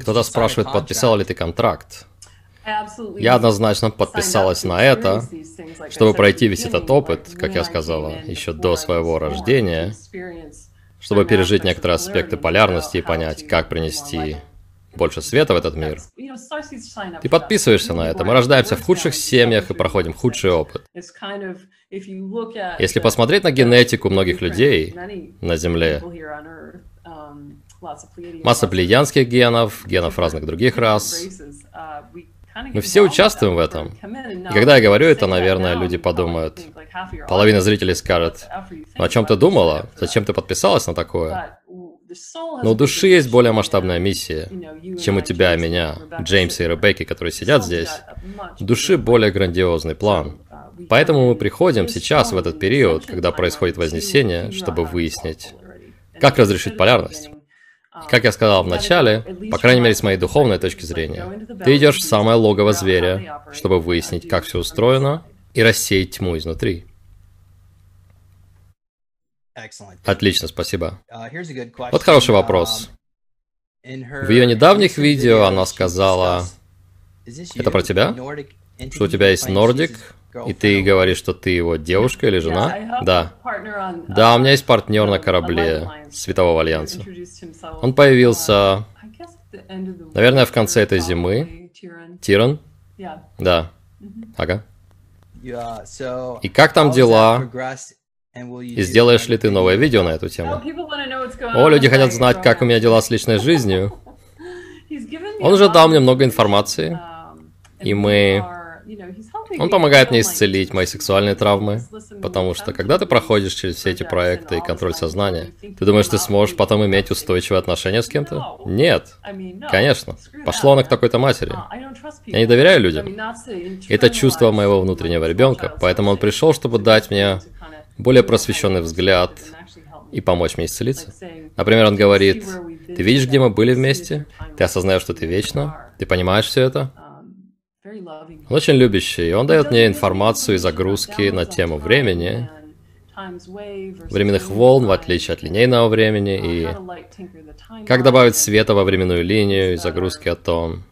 Кто-то спрашивает, подписал ли ты контракт. Я однозначно подписалась на это, чтобы пройти весь этот опыт, как я сказала, еще до своего рождения, чтобы пережить некоторые аспекты полярности и понять, как принести больше света в этот мир. Ты подписываешься на это. Мы рождаемся в худших семьях и проходим худший опыт. Если посмотреть на генетику многих людей на Земле, масса плеянских генов, генов разных других рас, мы все участвуем в этом. И когда я говорю это, наверное, люди подумают, половина зрителей скажет, ну о чем ты думала? Зачем ты подписалась на такое? Но у души есть более масштабная миссия, чем у тебя и меня, Джеймса и Ребекки, которые сидят здесь. У души более грандиозный план. Поэтому мы приходим сейчас, в этот период, когда происходит Вознесение, чтобы выяснить, как разрешить полярность. Как я сказал в начале, по крайней мере с моей духовной точки зрения, ты идешь в самое логово зверя, чтобы выяснить, как все устроено, и рассеять тьму изнутри. Отлично, спасибо. Вот хороший вопрос. В ее недавних видео она сказала, это про тебя? Что у тебя есть Нордик, и ты говоришь, что ты его девушка или жена? Да. Да, у меня есть партнер на корабле Светового Альянса. Он появился, наверное, в конце этой зимы. Тиран? Да. Ага. И как там дела? И сделаешь ли ты новое видео на эту тему? О, люди хотят знать, как у меня дела с личной жизнью. Он уже дал мне много информации, и мы он помогает мне исцелить мои сексуальные травмы, потому что когда ты проходишь через все эти проекты и контроль сознания, ты думаешь, ты сможешь потом иметь устойчивые отношения с кем-то? Нет. Конечно. Пошло оно к такой-то матери. Я не доверяю людям. Это чувство моего внутреннего ребенка, поэтому он пришел, чтобы дать мне более просвещенный взгляд и помочь мне исцелиться. Например, он говорит, ты видишь, где мы были вместе? Ты осознаешь, что ты вечно? Ты понимаешь все это? Он очень любящий, он дает мне информацию и загрузки на тему времени, временных волн, в отличие от линейного времени, и как добавить света во временную линию и загрузки о том,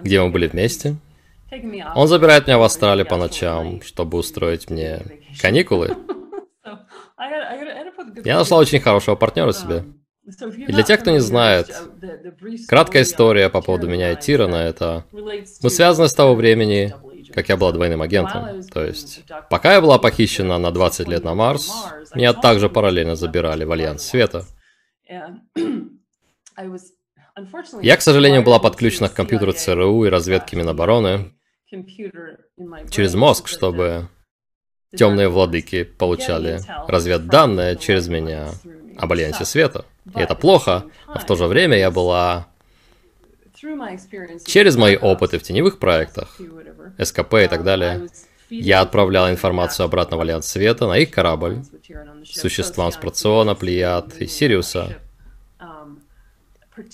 где мы были вместе. Он забирает меня в Австралию по ночам, чтобы устроить мне каникулы. Я нашла очень хорошего партнера себе. И для тех, кто не знает, краткая история по поводу меня и Тирана — это... Мы связаны с того времени, как я была двойным агентом. То есть, пока я была похищена на 20 лет на Марс, меня также параллельно забирали в Альянс Света. Я, к сожалению, была подключена к компьютеру ЦРУ и разведке Минобороны через мозг, чтобы темные владыки получали разведданные через меня об Альянсе Света. И это плохо, но в то же время я была... Через мои опыты в теневых проектах, СКП и так далее, я отправлял информацию обратно в Альянс Света на их корабль, существам с Проциона, Плеяд и Сириуса.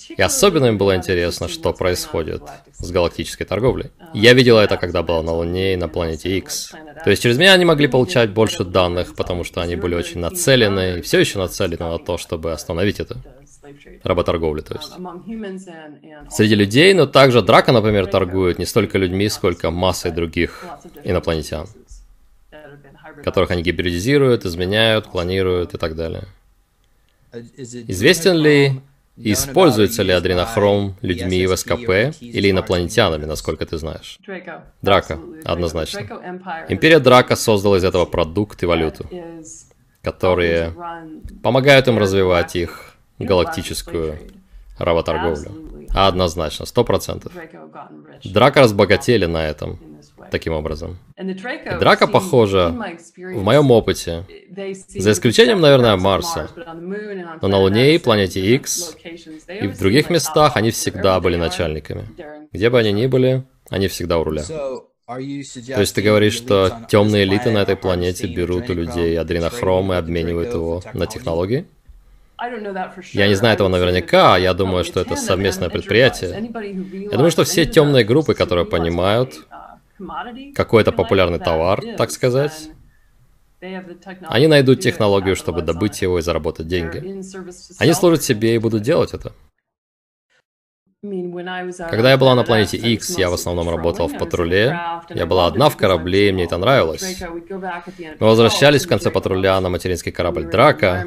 И особенно им было интересно, что происходит с галактической торговлей. Я видела это, когда была на Луне и на планете X. То есть через меня они могли получать больше данных, потому что они были очень нацелены, и все еще нацелены на то, чтобы остановить это. Работорговлю, то есть. Среди людей, но также Драка, например, торгует не столько людьми, сколько массой других инопланетян, которых они гибридизируют, изменяют, клонируют и так далее. Известен ли Используется ли адренохром людьми в СКП или инопланетянами, насколько ты знаешь? Драка, однозначно. Империя Драка создала из этого продукт и валюту, которые помогают им развивать их галактическую работорговлю. Однозначно, сто процентов. Драка разбогатели на этом таким образом. И драка похожа, в моем опыте, за исключением, наверное, Марса, но на Луне и планете X и в других местах они всегда были начальниками. Где бы они ни были, они всегда у руля. То есть ты говоришь, что темные элиты на этой планете берут у людей адренохром и обменивают его на технологии? Я не знаю этого наверняка, я думаю, что это совместное предприятие. Я думаю, что все темные группы, которые понимают, какой-то популярный товар, так сказать, Они найдут технологию, чтобы добыть его и заработать деньги. Они служат себе и будут делать это. Когда я была на планете X, я в основном работал в патруле. Я была одна в корабле, и мне это нравилось. Мы возвращались в конце патруля на материнский корабль Драка,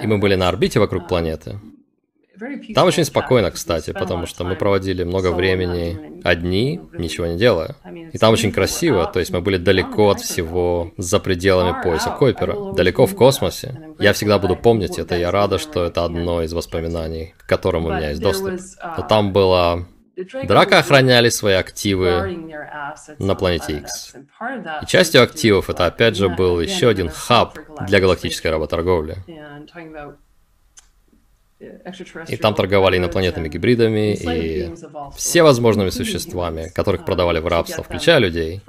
и мы были на орбите вокруг планеты. Там очень спокойно, кстати, потому что мы проводили много времени одни, ничего не делая. И там очень красиво, то есть мы были далеко от всего, за пределами пояса Койпера, далеко в космосе. Я всегда буду помнить это, я рада, что это одно из воспоминаний, к которым у меня есть доступ. Но там было Драка охраняли свои активы на планете X. И частью активов это опять же был еще один хаб для галактической работорговли. И там торговали инопланетными гибридами и все возможными существами, которых продавали в рабство, включая людей,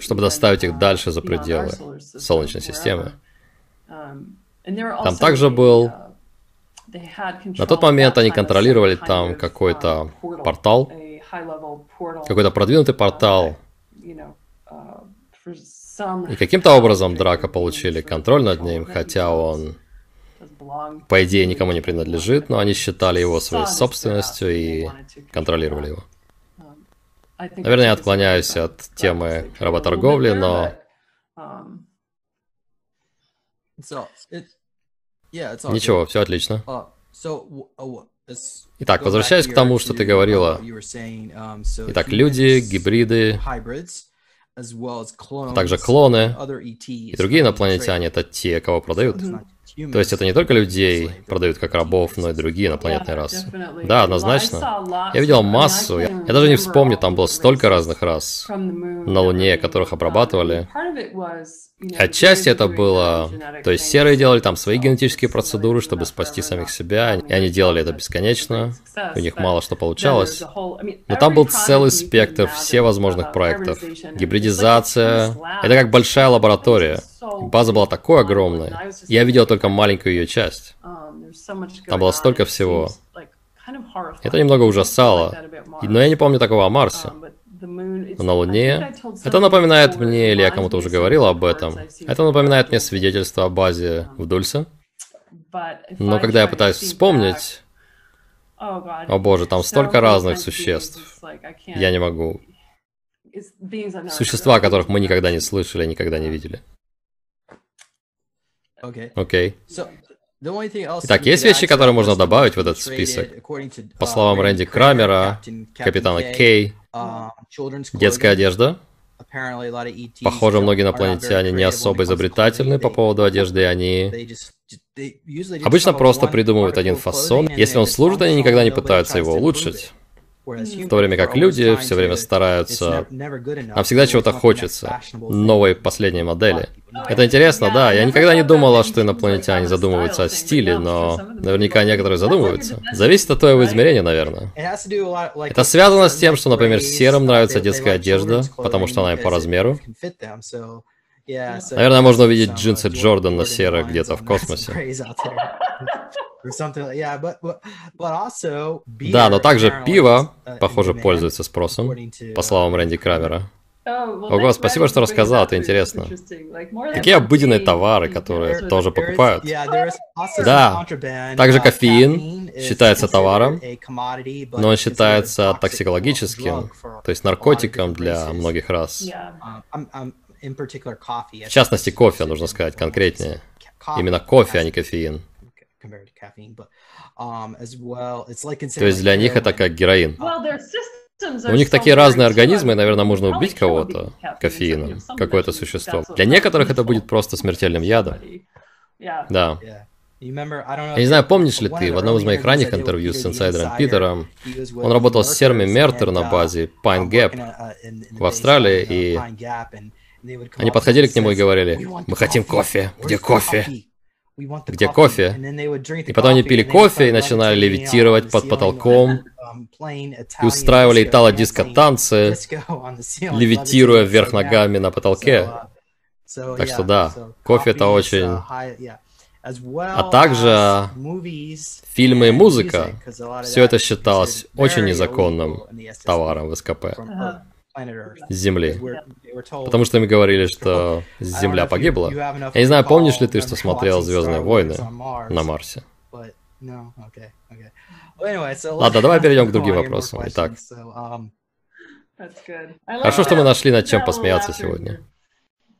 чтобы доставить их дальше за пределы Солнечной системы. Там также был... На тот момент они контролировали там какой-то портал, какой-то продвинутый портал. И каким-то образом Драка получили контроль над ним, хотя он по идее, никому не принадлежит, но они считали его своей собственностью и контролировали его. Наверное, я отклоняюсь от темы работорговли, но... Ничего, все отлично. Итак, возвращаясь к тому, что ты говорила. Итак, люди, гибриды, также клоны и другие инопланетяне — это те, кого продают. То есть это не только людей продают как рабов, но и другие инопланетные расы. Да, однозначно. Я видел массу, я, я даже не вспомню, там было столько разных рас на Луне, которых обрабатывали. Отчасти это было... То есть серые делали там свои генетические процедуры, чтобы спасти самих себя, и они делали это бесконечно, у них мало что получалось. Но там был целый спектр всевозможных проектов. Гибридизация. Это как большая лаборатория. База была такой огромной. Я видел только маленькую ее часть. Там было столько всего. Это немного ужасало. Но я не помню такого о Марсе. Но на Луне... Это напоминает мне, или я кому-то уже говорил об этом, это напоминает мне свидетельство о базе в Дульсе. Но когда я пытаюсь вспомнить... О боже, там столько разных существ. Я не могу. Существа, которых мы никогда не слышали, никогда не видели. Окей. Итак, есть вещи, которые можно добавить в этот список. По словам Рэнди Крамера, капитана Кей, детская одежда. Похоже, многие инопланетяне не особо изобретательны по поводу одежды, они обычно просто придумывают один фасон. Если он служит, они никогда не пытаются его улучшить. В то время как люди все время стараются, а всегда чего-то хочется, новой последней модели. Это интересно, да. Я никогда не думала, что инопланетяне задумываются о стиле, но наверняка некоторые задумываются. Зависит от твоего измерения, наверное. Это связано с тем, что, например, серым нравится детская одежда, потому что она им по размеру. Наверное, можно увидеть джинсы Джордан на серых где-то в космосе. Да, но также пиво, uh, похоже, пользуется спросом, по словам Рэнди Крамера. Oh, Ого, спасибо, что рассказал, это интересно. Какие обыденные товары, которые тоже покупают? Да, также кофеин считается товаром, но он считается токсикологическим, то есть наркотиком для многих рас. В частности, кофе, нужно сказать конкретнее. Именно кофе, а не кофеин. Um, То есть для них это как героин. У них такие разные организмы, и, наверное, можно убить кого-то кофеином, какое-то существо. Для некоторых это будет просто смертельным ядом. Да. Я не знаю, помнишь ли ты, в одном из моих ранних интервью с инсайдером Питером, он работал с Серми Мертер на uh, базе Pine Gap uh, в Австралии, и они подходили к нему и говорили, мы хотим кофе, где кофе? Где кофе. И потом они пили кофе и начинали левитировать под потолком и устраивали итало-диско-танцы, левитируя вверх ногами на потолке. Так что да, кофе это очень... А также фильмы и музыка. Все это считалось очень незаконным товаром в СКП. Земли. Потому что мы говорили, что Земля погибла. Я не знаю, помнишь ли ты, что смотрел Звездные войны на Марсе? Ладно, давай перейдем к другим вопросам. Итак. Um, Хорошо, что мы нашли над чем посмеяться сегодня.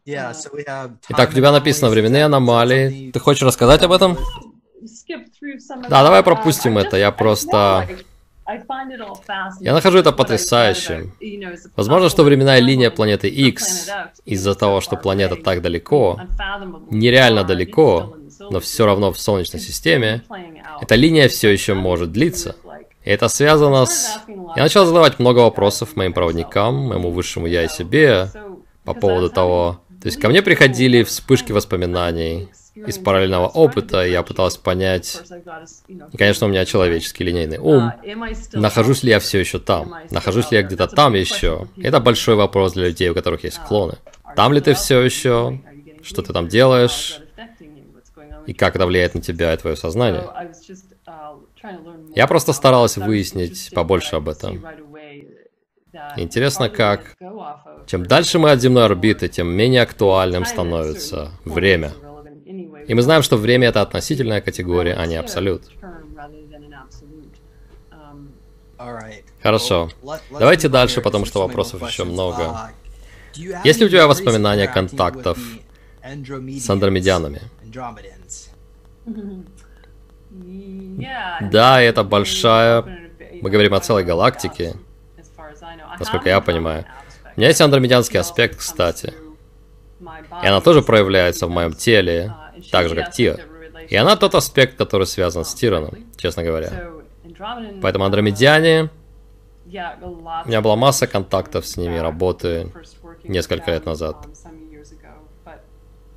Итак, у тебя написано временные аномалии. Ты хочешь рассказать об этом? Да, давай пропустим это. Я просто... Я нахожу это потрясающим. Возможно, что временная линия планеты X, из-за того, что планета так далеко, нереально далеко, но все равно в Солнечной системе, эта линия все еще может длиться. И это связано с... Я начал задавать много вопросов моим проводникам, моему высшему я и себе по поводу того... То есть ко мне приходили вспышки воспоминаний, из параллельного опыта я пытался понять, конечно, у меня человеческий линейный ум, нахожусь ли я все еще там, нахожусь ли я где-то там еще. Это большой вопрос для людей, у которых есть клоны. Там ли ты все еще? Что ты там делаешь? И как это влияет на тебя и твое сознание? Я просто старалась выяснить побольше об этом. Интересно, как... Чем дальше мы от земной орбиты, тем менее актуальным становится время. И мы знаем, что время это относительная категория, а не абсолют. Хорошо. Давайте дальше, потому что вопросов еще много. Есть ли у тебя воспоминания контактов с андромедянами? Да, это большая... Мы говорим о целой галактике, насколько я понимаю. У меня есть андромедянский аспект, кстати. И она тоже проявляется в моем теле, так же, как Тио. И она тот аспект, который связан с Тираном, честно говоря. Поэтому андромедяне... У меня была масса контактов с ними, работы несколько лет назад.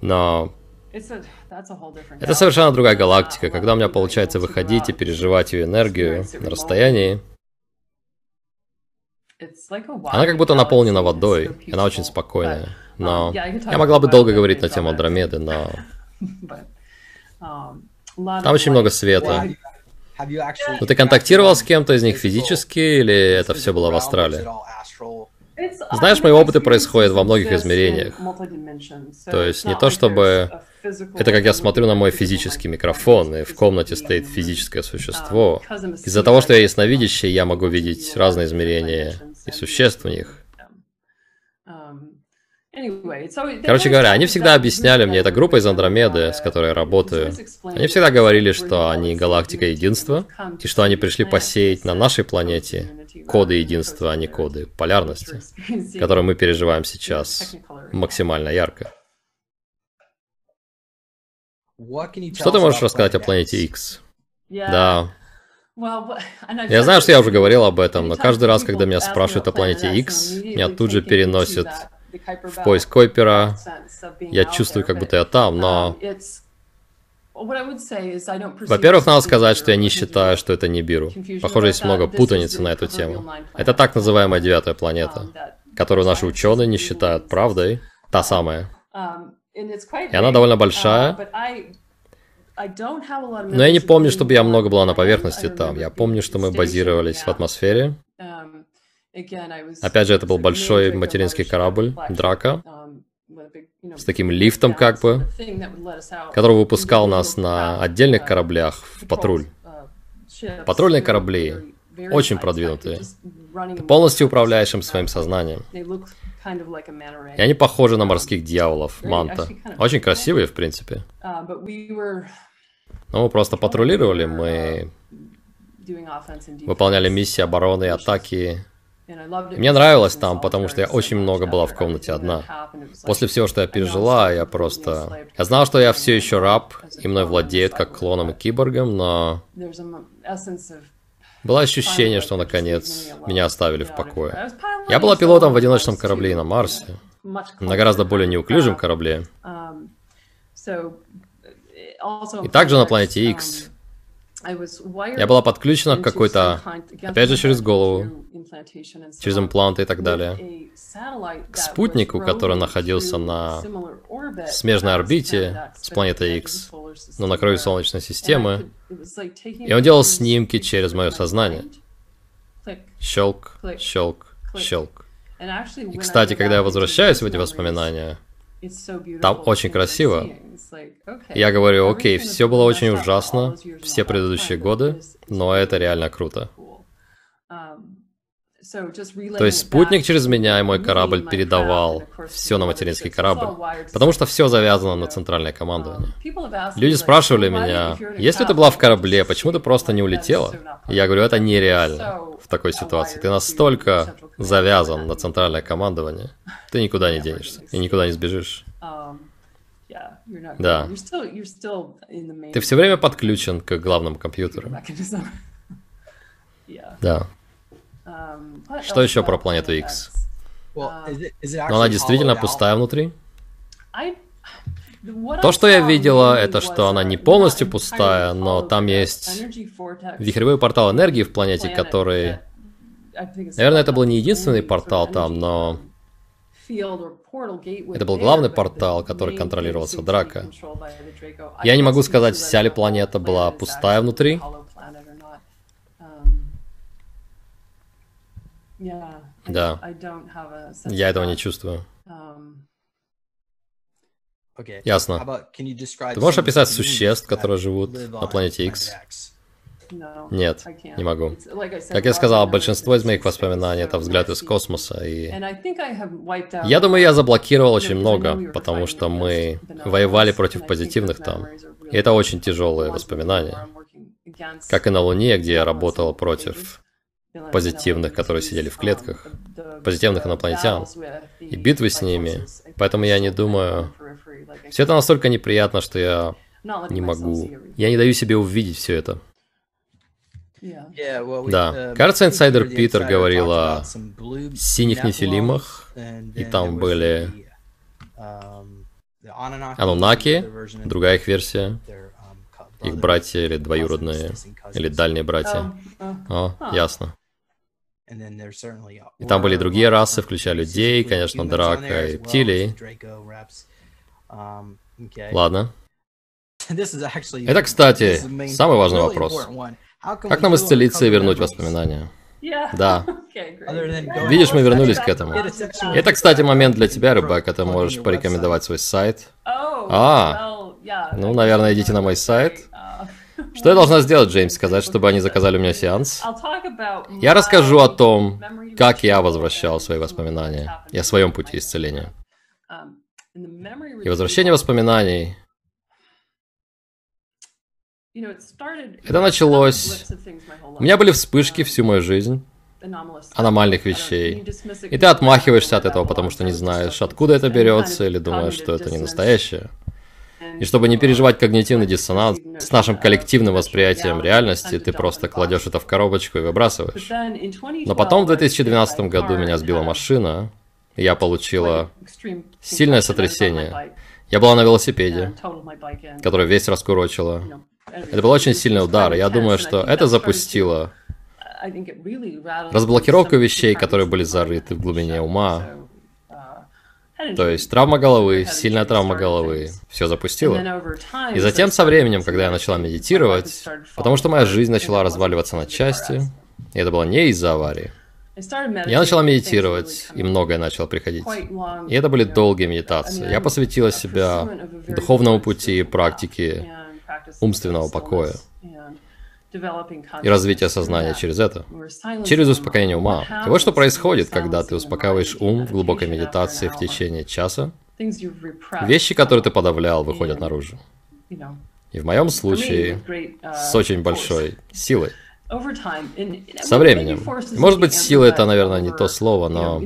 Но это совершенно другая галактика, когда у меня получается выходить и переживать ее энергию на расстоянии. Она как будто наполнена водой, она очень спокойная. Но я могла бы долго говорить на тему Андромеды, но Um, Там очень много света. Но ты контактировал с кем-то из них физически, или это все было в астрале? Знаешь, мои опыты происходят во многих измерениях. То есть не то чтобы... Это как я смотрю на мой физический микрофон, и в комнате стоит физическое существо. Um, Из-за того, что я ясновидящий, я могу видеть разные измерения и существ в них. Короче говоря, они всегда объясняли мне, это группа из Андромеды, с которой я работаю. Они всегда говорили, что они галактика единства, и что они пришли посеять на нашей планете коды единства, а не коды полярности, которые мы переживаем сейчас максимально ярко. Что ты можешь рассказать о планете X? Да. Я знаю, что я уже говорил об этом, но каждый раз, когда меня спрашивают о планете X, меня тут же переносят в поиск Койпера. Я чувствую, как будто я там, но... Во-первых, надо сказать, что я не считаю, что это Нибиру. Похоже, есть много путаницы на эту тему. Это так называемая девятая планета, которую наши ученые не считают правдой. Та самая. И она довольно большая. Но я не помню, чтобы я много была на поверхности там. Я помню, что мы базировались в атмосфере. Опять же, это был большой материнский корабль, Драка, um, с таким лифтом как бы, который выпускал нас на отдельных uh, кораблях в патруль. Uh, Патрульные корабли очень продвинутые. Ты полностью управляешь им своим сознанием. И они похожи на морских дьяволов, манта. Очень красивые, в принципе. Uh, Но мы просто патрулировали, мы выполняли миссии обороны и атаки мне нравилось там, потому что я очень много была в комнате одна. После всего, что я пережила, я просто... Я знал, что я все еще раб, и мной владеют как клоном и киборгом, но... Было ощущение, что наконец меня оставили в покое. Я была пилотом в одиночном корабле на Марсе, на гораздо более неуклюжем корабле. И также на планете X. Я была подключена к какой-то, опять же, через голову, через импланты и так далее, к спутнику, который находился на смежной орбите с планетой X, но на краю Солнечной системы, и он делал снимки через мое сознание. Щелк, щелк, щелк. И, кстати, когда я возвращаюсь в эти воспоминания, там очень красиво. Я говорю, окей, все было очень ужасно, все предыдущие годы, но это реально круто. То есть спутник через меня и мой корабль передавал все на материнский корабль, потому что все завязано на центральное командование. Люди спрашивали меня, если ты была в корабле, почему ты просто не улетела? я говорю, это нереально в такой ситуации. Ты настолько завязан на центральное командование, ты никуда не денешься и никуда не сбежишь. Да. Ты все время подключен к главному компьютеру. Да. Um, Что еще про планету X? Um, Но она действительно пустая внутри? То, что я видела, это что она не полностью пустая, но там есть вихревой портал энергии в планете, который... Наверное, это был не единственный портал там, но... Это был главный портал, который контролировался Драко. Я не могу сказать, вся ли планета была пустая внутри, Да. Я этого не чувствую. Um, Ясно. Ты можешь описать существ, которые живут на планете X? Нет, не могу. Как я сказал, большинство из моих воспоминаний это взгляд из космоса, и я думаю, я заблокировал очень много, потому что мы воевали против позитивных там, и это очень тяжелые воспоминания. Как и на Луне, где я работал против позитивных, которые сидели в клетках, позитивных инопланетян, и битвы с ними. Поэтому я не думаю... Все это настолько неприятно, что я не могу... Я не даю себе увидеть все это. Да. Кажется, инсайдер Питер говорил о синих нефилимах, и там были Анунаки, другая их версия, их братья или двоюродные, или дальние братья. О, ясно. И там были другие расы, включая людей, конечно, драка и рептилий. Um, Ладно. Это, кстати, самый важный вопрос. Как нам исцелиться и вернуть воспоминания? Да. Видишь, мы вернулись к этому. Это, кстати, момент для тебя, Ребекка. Ты можешь порекомендовать свой сайт. Oh, а, ну, наверное, идите на мой сайт. Что я должна сделать, Джеймс? Сказать, чтобы они заказали у меня сеанс? Я расскажу о том, как я возвращал свои воспоминания и о своем пути исцеления. И возвращение воспоминаний это началось... У меня были вспышки всю мою жизнь, аномальных вещей. И ты отмахиваешься от этого, потому что не знаешь, откуда это берется, или думаешь, что это не настоящее. И чтобы не переживать когнитивный диссонанс с нашим коллективным восприятием реальности, ты просто кладешь это в коробочку и выбрасываешь. Но потом в 2012 году меня сбила машина, и я получила сильное сотрясение. Я была на велосипеде, который весь раскурочила. Это был очень сильный удар, я думаю, что это запустило разблокировку вещей, которые были зарыты в глубине ума, то есть травма головы, сильная травма головы, все запустило. И затем со временем, когда я начала медитировать, потому что моя жизнь начала разваливаться на части, и это было не из-за аварии, я начала медитировать, и многое начало приходить. И это были долгие медитации. Я посвятила себя духовному пути и практике умственного покоя и развитие сознания через это, через успокоение ума. И вот что происходит, когда ты успокаиваешь ум в глубокой медитации в течение часа. Вещи, которые ты подавлял, выходят наружу. И в моем случае с очень большой силой. Со временем. Может быть, сила это, наверное, не то слово, но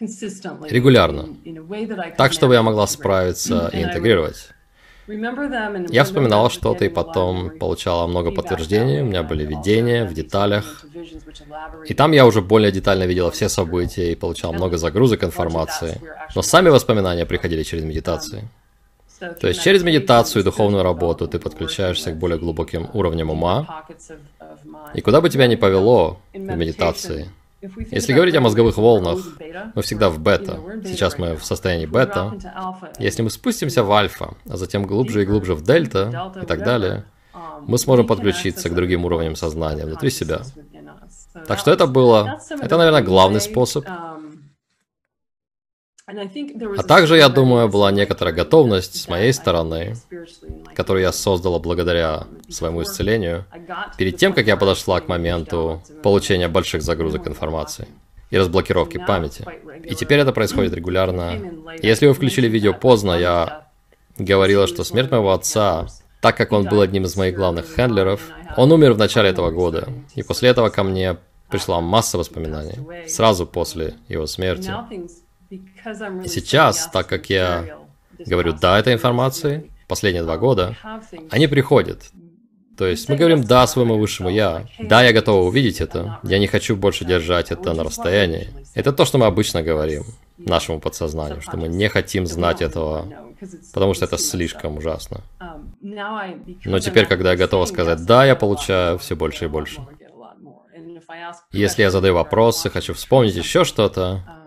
регулярно. Так, чтобы я могла справиться и интегрировать. Я вспоминала что-то и потом получала много подтверждений, у меня были видения в деталях. И там я уже более детально видела все события и получал много загрузок информации. Но сами воспоминания приходили через медитации. То есть через медитацию и духовную работу ты подключаешься к более глубоким уровням ума. И куда бы тебя ни повело в медитации, если говорить о мозговых волнах, мы всегда в бета. Сейчас мы в состоянии бета. Если мы спустимся в альфа, а затем глубже и глубже в дельта и так далее, мы сможем подключиться к другим уровням сознания внутри себя. Так что это было, это, наверное, главный способ. А также, я думаю, была некоторая готовность с моей стороны, которую я создала благодаря своему исцелению, перед тем, как я подошла к моменту получения больших загрузок информации и разблокировки памяти. И теперь это происходит регулярно. Если вы включили видео поздно, я говорила, что смерть моего отца, так как он был одним из моих главных хендлеров, он умер в начале этого года. И после этого ко мне пришла масса воспоминаний, сразу после его смерти. Сейчас, так как я говорю «да» этой информации, последние два года, они приходят. То есть мы говорим «да» своему высшему «я». Да, я готова увидеть это. Я не хочу больше держать это на расстоянии. Это то, что мы обычно говорим нашему подсознанию, что мы не хотим знать этого, потому что это слишком ужасно. Но теперь, когда я готова сказать «да», я получаю все больше и больше. Если я задаю вопросы, хочу вспомнить еще что-то,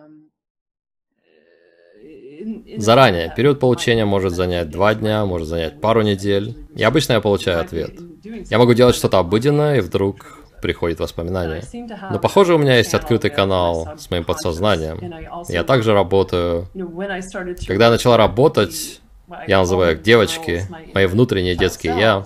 заранее. Период получения может занять два дня, может занять пару недель. И обычно я получаю ответ. Я могу делать что-то обыденное, и вдруг приходит воспоминание. Но похоже, у меня есть открытый канал с моим подсознанием. Я также работаю... Когда я начала работать, я называю их девочки, мои внутренние детские я,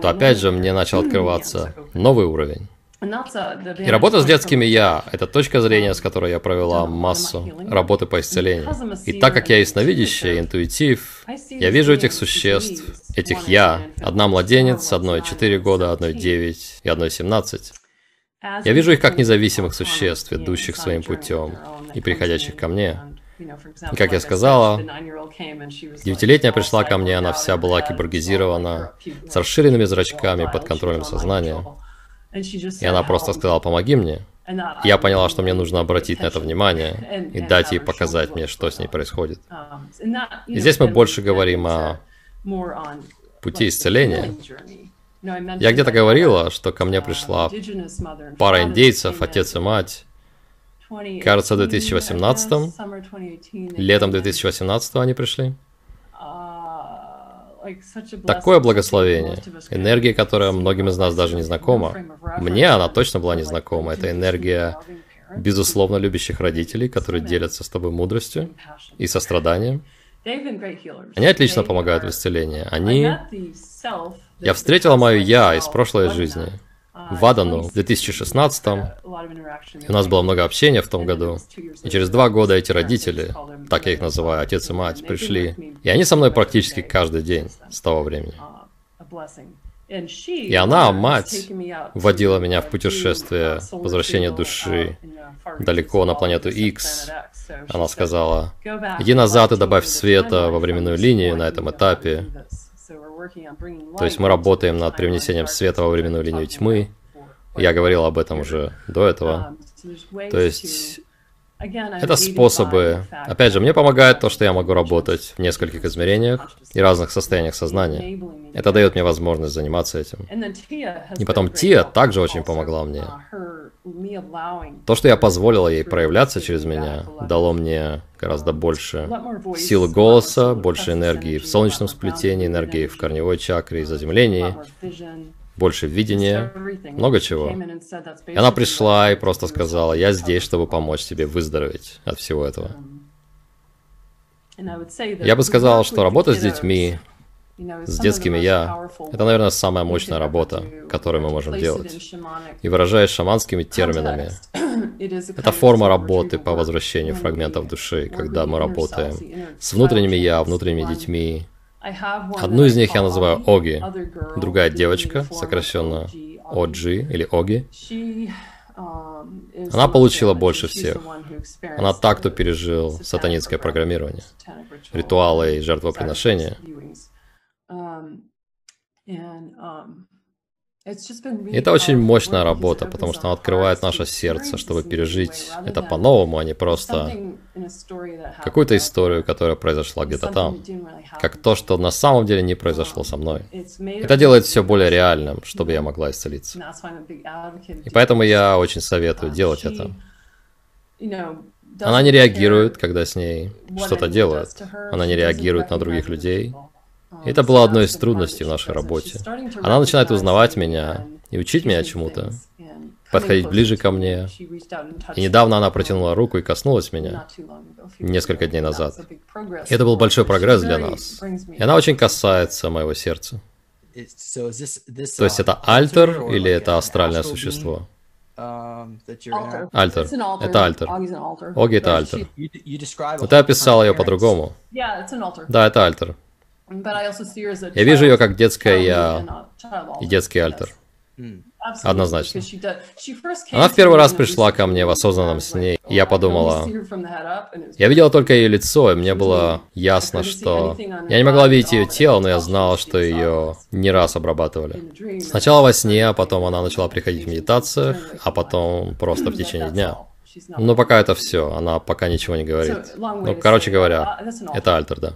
то опять же мне начал открываться новый уровень. И работа с детскими «я» — это точка зрения, с которой я провела массу работы по исцелению. И так как я ясновидящая, интуитив, я вижу этих существ, этих «я». Одна младенец, одной 4 года, одной 9 и одной 17. Я вижу их как независимых существ, идущих своим путем и приходящих ко мне. И как я сказала, девятилетняя пришла ко мне, она вся была киборгизирована, с расширенными зрачками под контролем сознания. И она просто сказала, помоги мне. Я поняла, что мне нужно обратить на это внимание и дать ей показать мне, что с ней происходит. И здесь мы больше говорим о пути исцеления. Я где-то говорила, что ко мне пришла пара индейцев, отец и мать, кажется, в 2018, летом 2018 они пришли. Такое благословение. Энергия, которая многим из нас даже не знакома. Мне она точно была не знакома. Это энергия безусловно любящих родителей, которые делятся с тобой мудростью и состраданием. Они отлично помогают в исцелении. Они... Я встретила мою «я» из прошлой жизни в Адану в 2016 и у нас было много общения в том году. И через два года эти родители, так я их называю, отец и мать, пришли. И они со мной практически каждый день с того времени. И она, мать, водила меня в путешествие возвращение души далеко на планету X. Она сказала, иди назад и добавь света во временную линию на этом этапе. То есть мы работаем над привнесением света во временную линию тьмы. Я говорил об этом уже до этого. То есть это способы. Опять же, мне помогает то, что я могу работать в нескольких измерениях и разных состояниях сознания. Это дает мне возможность заниматься этим. И потом Тия также очень помогла мне. То, что я позволила ей проявляться через меня, дало мне гораздо больше силы голоса, больше энергии в солнечном сплетении, энергии в корневой чакре и заземлении, больше видения, много чего. И она пришла и просто сказала, я здесь, чтобы помочь тебе выздороветь от всего этого. Я бы сказал, что работа с детьми с детскими «я» — это, наверное, самая мощная работа, которую мы можем делать. И выражаясь шаманскими терминами, это форма работы по возвращению фрагментов души, когда мы работаем с внутренними «я», внутренними детьми. Одну из них я называю Оги, другая девочка, сокращенно Оджи или Оги. Она получила больше всех. Она так, кто пережил сатанинское программирование, ритуалы и жертвоприношения. Это очень мощная работа, потому что она открывает наше сердце, чтобы пережить это по-новому, а не просто какую-то историю, которая произошла где-то там, как то, что на самом деле не произошло со мной. Это делает все более реальным, чтобы я могла исцелиться. И поэтому я очень советую делать это. Она не реагирует, когда с ней что-то делают. Она не реагирует на других людей. Это было одной из трудностей в нашей работе. Она начинает узнавать меня и учить меня чему-то. подходить ближе ко мне. И недавно она протянула руку и коснулась меня, несколько дней назад. И это был большой прогресс для нас. И она очень касается моего сердца. То есть это альтер или это астральное существо? Альтер. Это альтер. Оги это альтер. Но ты описал ее по-другому. Да, это альтер. Я вижу ее как детское я и детский альтер. Однозначно. Она в первый раз пришла ко мне в осознанном сне, и я подумала... Я видела только ее лицо, и мне было ясно, что... Я не могла видеть ее тело, но я знала, что ее не раз обрабатывали. Сначала во сне, а потом она начала приходить в медитациях, а потом просто в течение дня. Но пока это все, она пока ничего не говорит. Ну, короче говоря, uh, это альтер, да.